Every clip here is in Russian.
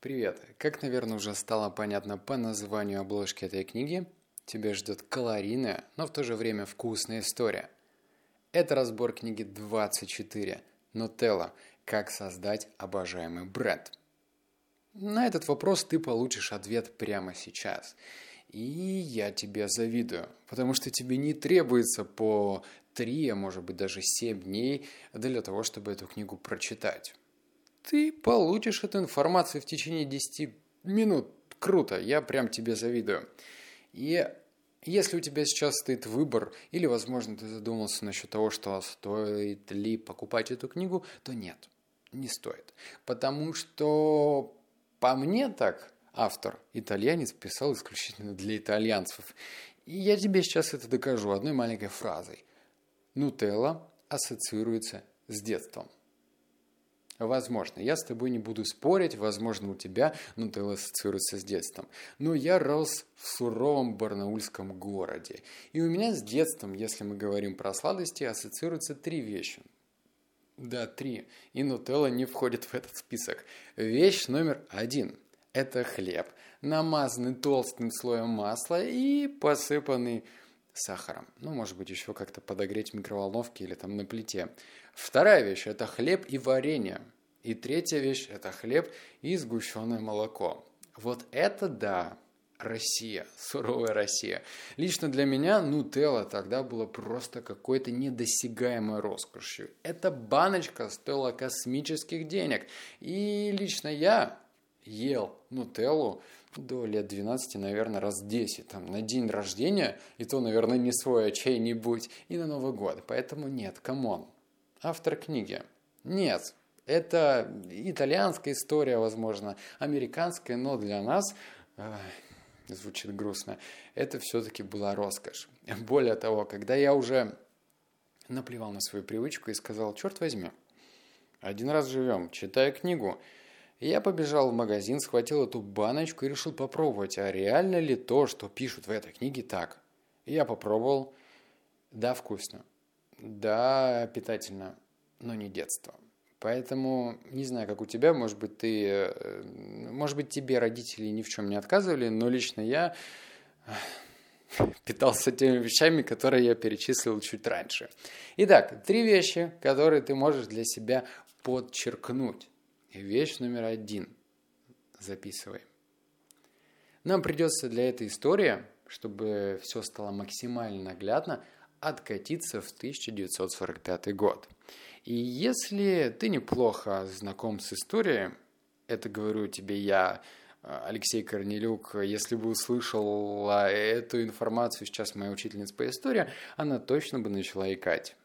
Привет! Как, наверное, уже стало понятно по названию обложки этой книги, тебя ждет калорийная, но в то же время вкусная история. Это разбор книги 24 «Нутелла. Как создать обожаемый бренд». На этот вопрос ты получишь ответ прямо сейчас. И я тебе завидую, потому что тебе не требуется по 3, а может быть даже 7 дней для того, чтобы эту книгу прочитать ты получишь эту информацию в течение 10 минут. Круто, я прям тебе завидую. И если у тебя сейчас стоит выбор, или, возможно, ты задумался насчет того, что стоит ли покупать эту книгу, то нет, не стоит. Потому что, по мне так, автор, итальянец, писал исключительно для итальянцев. И я тебе сейчас это докажу одной маленькой фразой. Нутелла ассоциируется с детством. Возможно, я с тобой не буду спорить, возможно, у тебя Нутелла ассоциируется с детством. Но я рос в суровом барнаульском городе. И у меня с детством, если мы говорим про сладости, ассоциируются три вещи. Да, три. И Нутелла не входит в этот список. Вещь номер один – это хлеб, намазанный толстым слоем масла и посыпанный сахаром. Ну, может быть, еще как-то подогреть в микроволновке или там на плите. Вторая вещь – это хлеб и варенье. И третья вещь – это хлеб и сгущенное молоко. Вот это да, Россия, суровая Россия. Лично для меня нутелла тогда была просто какой-то недосягаемой роскошью. Эта баночка стоила космических денег. И лично я ел нутеллу до лет 12, наверное, раз 10. Там, на день рождения, и то, наверное, не свой, а чей-нибудь, и на Новый год. Поэтому нет, come on. Автор книги. Нет, это итальянская история, возможно, американская, но для нас э, звучит грустно. Это все-таки была роскошь. Более того, когда я уже наплевал на свою привычку и сказал, черт возьми, один раз живем, читаю книгу, я побежал в магазин, схватил эту баночку и решил попробовать, а реально ли то, что пишут в этой книге, так. Я попробовал. Да, вкусно. Да, питательно, но не детство. Поэтому, не знаю, как у тебя, может быть, ты, э, может быть, тебе родители ни в чем не отказывали, но лично я питался теми вещами, которые я перечислил чуть раньше. Итак, три вещи, которые ты можешь для себя подчеркнуть. Вещь номер один. Записывай. Нам придется для этой истории, чтобы все стало максимально наглядно, откатиться в 1945 год. И если ты неплохо знаком с историей, это говорю тебе я, Алексей Корнелюк, если бы услышал эту информацию сейчас моя учительница по истории, она точно бы начала икать.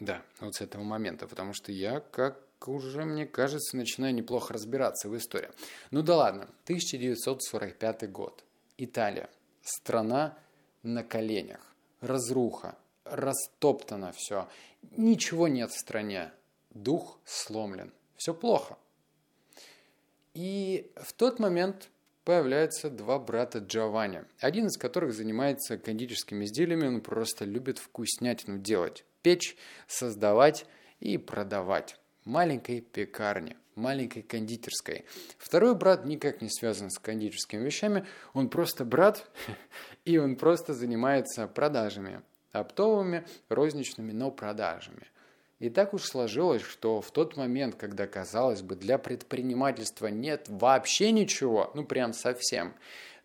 Да, вот с этого момента, потому что я, как уже, мне кажется, начинаю неплохо разбираться в истории. Ну да ладно, 1945 год. Италия. Страна на коленях. Разруха. Растоптано все. Ничего нет в стране. Дух сломлен. Все плохо. И в тот момент появляются два брата Джованни, один из которых занимается кондитерскими изделиями, он просто любит вкуснятину делать, печь, создавать и продавать маленькой пекарни, маленькой кондитерской. Второй брат никак не связан с кондитерскими вещами, он просто брат, и он просто занимается продажами, оптовыми, розничными, но продажами. И так уж сложилось, что в тот момент, когда, казалось бы, для предпринимательства нет вообще ничего, ну прям совсем,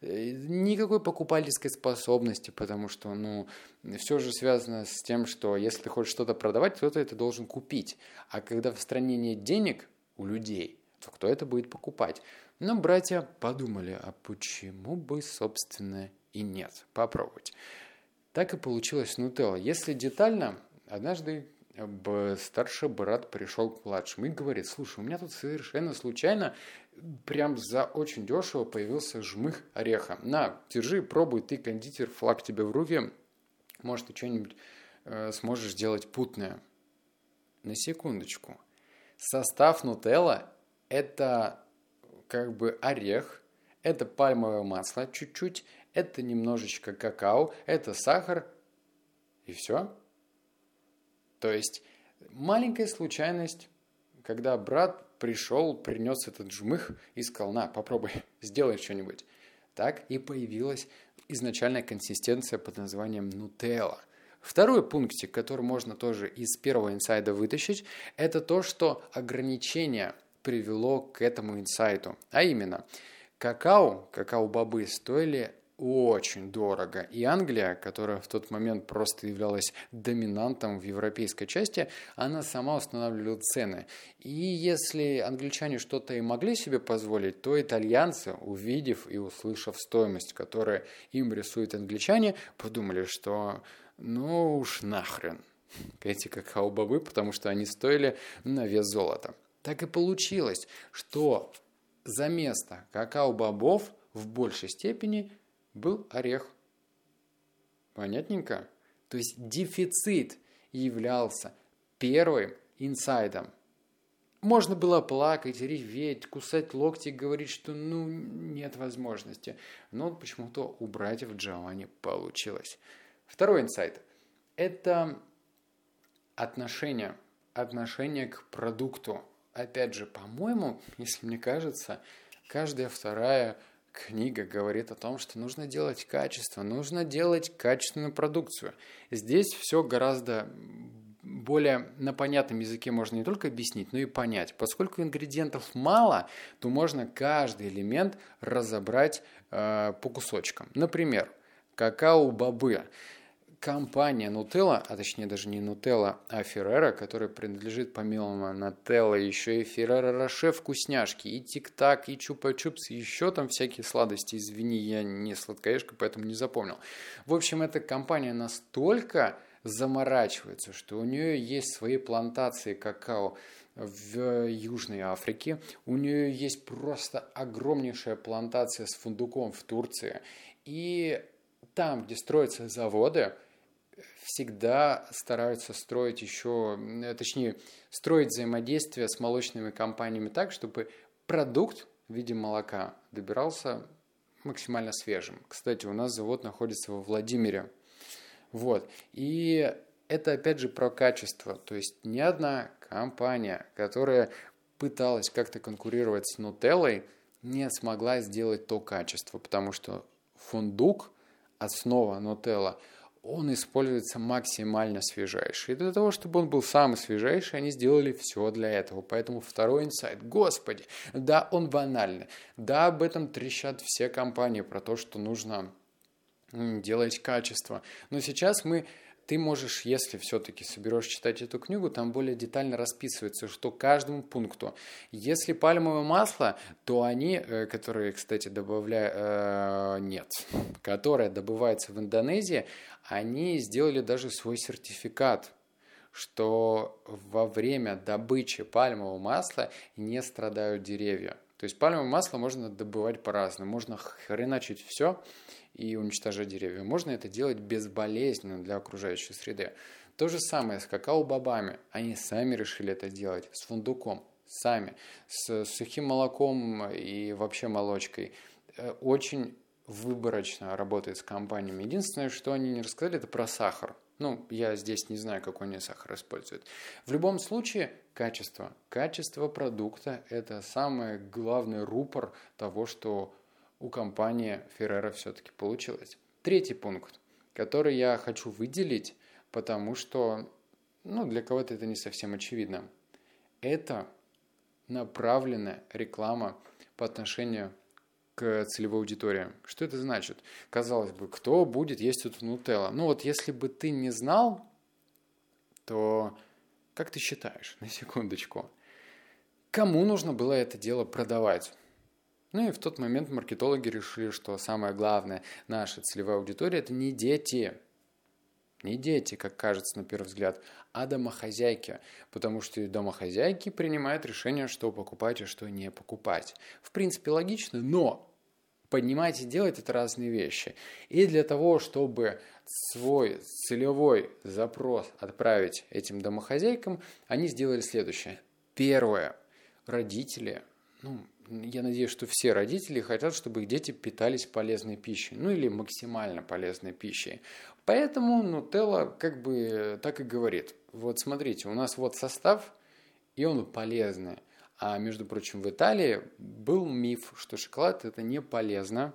Э, никакой покупательской способности, потому что, ну, все же связано с тем, что если ты хочешь что-то продавать, кто-то это должен купить. А когда в стране нет денег у людей, то кто это будет покупать? Но братья подумали, а почему бы, собственно, и нет? Попробовать. Так и получилось Нутелла. Если детально, однажды старший брат пришел к младшему и говорит, слушай, у меня тут совершенно случайно прям за очень дешево появился жмых ореха. На, держи, пробуй, ты кондитер, флаг тебе в руки, может, ты что-нибудь э, сможешь сделать путное. На секундочку. Состав нутелла – это как бы орех, это пальмовое масло чуть-чуть, это немножечко какао, это сахар и все. То есть маленькая случайность, когда брат пришел, принес этот жмых и сказал, на, попробуй, сделай что-нибудь. Так и появилась изначальная консистенция под названием нутелла. Второй пунктик, который можно тоже из первого инсайда вытащить, это то, что ограничение привело к этому инсайту. А именно, какао, какао-бобы стоили очень дорого. И Англия, которая в тот момент просто являлась доминантом в европейской части, она сама устанавливала цены. И если англичане что-то и могли себе позволить, то итальянцы, увидев и услышав стоимость, которую им рисуют англичане, подумали, что ну уж нахрен эти какао-бобы, потому что они стоили на вес золота. Так и получилось, что за место какао-бобов в большей степени – был орех. Понятненько? То есть дефицит являлся первым инсайдом. Можно было плакать, реветь, кусать локти говорить, что ну нет возможности. Но почему-то у братьев Джованни получилось. Второй инсайт – это отношение, отношение к продукту. Опять же, по-моему, если мне кажется, каждая вторая книга говорит о том, что нужно делать качество, нужно делать качественную продукцию. Здесь все гораздо более на понятном языке можно не только объяснить, но и понять. Поскольку ингредиентов мало, то можно каждый элемент разобрать э, по кусочкам. Например, какао-бобы компания Nutella, а точнее даже не Nutella, а Ferrero, которая принадлежит помимо Nutella еще и Ferrero Rocher вкусняшки, и Тик-Так, и Чупа-Чупс, еще там всякие сладости. Извини, я не сладкоежка, поэтому не запомнил. В общем, эта компания настолько заморачивается, что у нее есть свои плантации какао в Южной Африке. У нее есть просто огромнейшая плантация с фундуком в Турции. И там, где строятся заводы, всегда стараются строить еще, э, точнее, строить взаимодействие с молочными компаниями так, чтобы продукт в виде молока добирался максимально свежим. Кстати, у нас завод находится во Владимире. Вот. И это опять же про качество. То есть ни одна компания, которая пыталась как-то конкурировать с Нутеллой, не смогла сделать то качество, потому что фундук, основа Нутелла – он используется максимально свежайший. И для того, чтобы он был самый свежайший, они сделали все для этого. Поэтому второй инсайт. Господи, да, он банальный. Да, об этом трещат все компании про то, что нужно делать качество. Но сейчас мы ты можешь, если все-таки соберешь читать эту книгу, там более детально расписывается, что каждому пункту. Если пальмовое масло, то они, э, которые, кстати, добавляют, э, нет, которое добывается в Индонезии, они сделали даже свой сертификат, что во время добычи пальмового масла не страдают деревья. То есть пальмовое масло можно добывать по-разному. Можно хреначить все и уничтожать деревья. Можно это делать безболезненно для окружающей среды. То же самое с какао-бобами. Они сами решили это делать. С фундуком. Сами. С сухим молоком и вообще молочкой. Э, очень выборочно работает с компаниями. Единственное, что они не рассказали, это про сахар. Ну, я здесь не знаю, какой они сахар используют. В любом случае, качество. Качество продукта – это самый главный рупор того, что у компании Ferrero все-таки получилось. Третий пункт, который я хочу выделить, потому что ну, для кого-то это не совсем очевидно. Это направленная реклама по отношению к целевой аудитории. Что это значит? Казалось бы, кто будет есть эту нутелла? Ну вот если бы ты не знал, то как ты считаешь, на секундочку, кому нужно было это дело продавать? Ну и в тот момент маркетологи решили, что самое главное, наша целевая аудитория – это не дети, не дети, как кажется на первый взгляд, а домохозяйки, потому что домохозяйки принимают решение, что покупать и что не покупать. В принципе, логично, но поднимать и делать это разные вещи. И для того, чтобы свой целевой запрос отправить этим домохозяйкам, они сделали следующее. Первое. Родители, ну, я надеюсь, что все родители хотят, чтобы их дети питались полезной пищей, ну или максимально полезной пищей. Поэтому Нутелла как бы так и говорит. Вот смотрите, у нас вот состав, и он полезный. А между прочим, в Италии был миф, что шоколад это не полезно,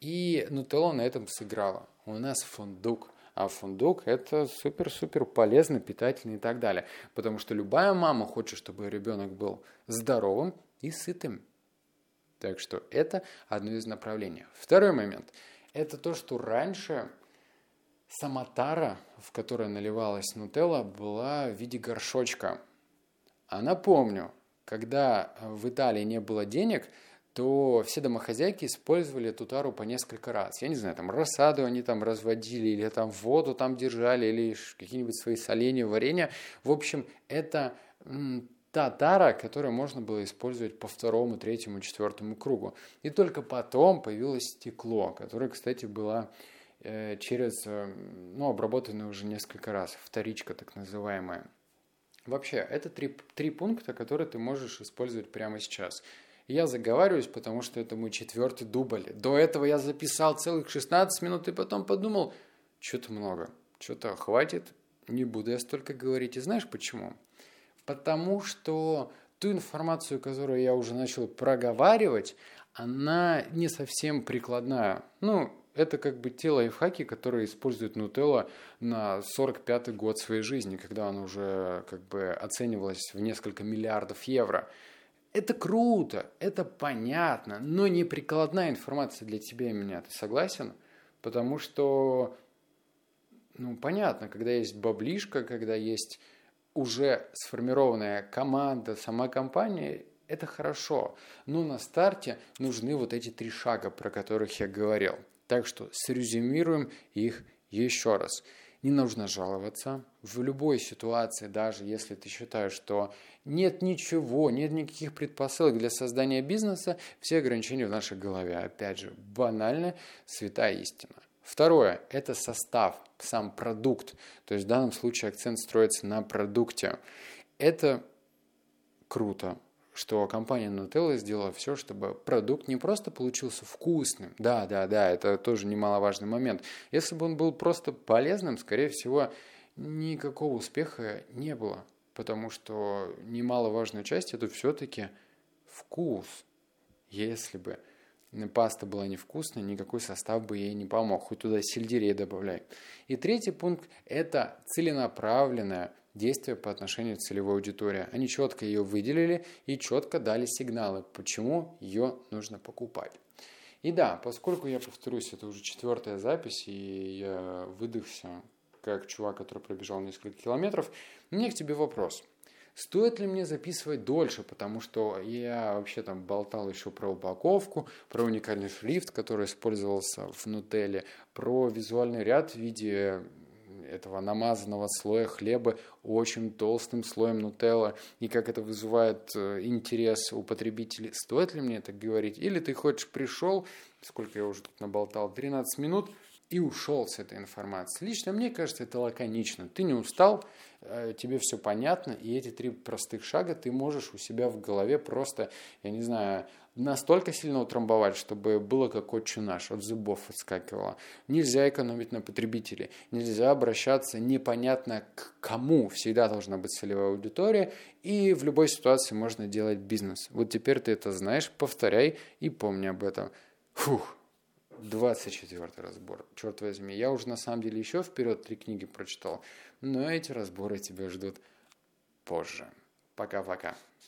и Нутелла на этом сыграла. У нас фундук. А фундук – это супер-супер полезно, питательно и так далее. Потому что любая мама хочет, чтобы ребенок был здоровым и сытым. Так что это одно из направлений. Второй момент – это то, что раньше сама тара, в которой наливалась нутелла, была в виде горшочка. А напомню, когда в Италии не было денег – то все домохозяйки использовали эту тару по несколько раз. Я не знаю, там рассаду они там разводили, или там воду там держали, или какие-нибудь свои соленья, варенья. В общем, это та тара, которую можно было использовать по второму, третьему, четвертому кругу. И только потом появилось стекло, которое, кстати, было э, через, э, ну, обработанное уже несколько раз, вторичка так называемая. Вообще, это три, три пункта, которые ты можешь использовать прямо сейчас – я заговариваюсь, потому что это мой четвертый дубль. До этого я записал целых 16 минут и потом подумал, что-то много, что-то хватит, не буду я столько говорить. И знаешь почему? Потому что ту информацию, которую я уже начал проговаривать, она не совсем прикладная. Ну, это как бы те лайфхаки, которые использует Нутелла на 45-й год своей жизни, когда она уже как бы оценивалась в несколько миллиардов евро. Это круто, это понятно, но не прикладная информация для тебя и меня. Ты согласен? Потому что, ну, понятно, когда есть баблишка, когда есть уже сформированная команда, сама компания, это хорошо. Но на старте нужны вот эти три шага, про которых я говорил. Так что срезюмируем их еще раз. Не нужно жаловаться. В любой ситуации, даже если ты считаешь, что нет ничего, нет никаких предпосылок для создания бизнеса, все ограничения в нашей голове. Опять же, банальная святая истина. Второе – это состав, сам продукт. То есть в данном случае акцент строится на продукте. Это круто, что компания Nutella сделала все, чтобы продукт не просто получился вкусным. Да, да, да, это тоже немаловажный момент. Если бы он был просто полезным, скорее всего, никакого успеха не было. Потому что немаловажная часть это все-таки вкус. Если бы паста была невкусной, никакой состав бы ей не помог. Хоть туда сельдерей добавляй. И третий пункт – это целенаправленная действия по отношению к целевой аудитории. Они четко ее выделили и четко дали сигналы, почему ее нужно покупать. И да, поскольку я повторюсь, это уже четвертая запись, и я выдохся как чувак, который пробежал несколько километров, у меня к тебе вопрос. Стоит ли мне записывать дольше, потому что я вообще там болтал еще про упаковку, про уникальный шрифт, который использовался в Нутелле, про визуальный ряд в виде этого намазанного слоя хлеба очень толстым слоем нутелла, и как это вызывает э, интерес у потребителей. Стоит ли мне это говорить? Или ты хочешь пришел, сколько я уже тут наболтал, 13 минут, и ушел с этой информацией. Лично мне кажется, это лаконично. Ты не устал, э, тебе все понятно, и эти три простых шага ты можешь у себя в голове просто, я не знаю, настолько сильно утрамбовать, чтобы было как отче наш, от зубов отскакивало. Нельзя экономить на потребителе, нельзя обращаться непонятно к кому. Всегда должна быть целевая аудитория, и в любой ситуации можно делать бизнес. Вот теперь ты это знаешь, повторяй и помни об этом. Фух. 24 разбор. Черт возьми, я уже на самом деле еще вперед три книги прочитал, но эти разборы тебя ждут позже. Пока-пока.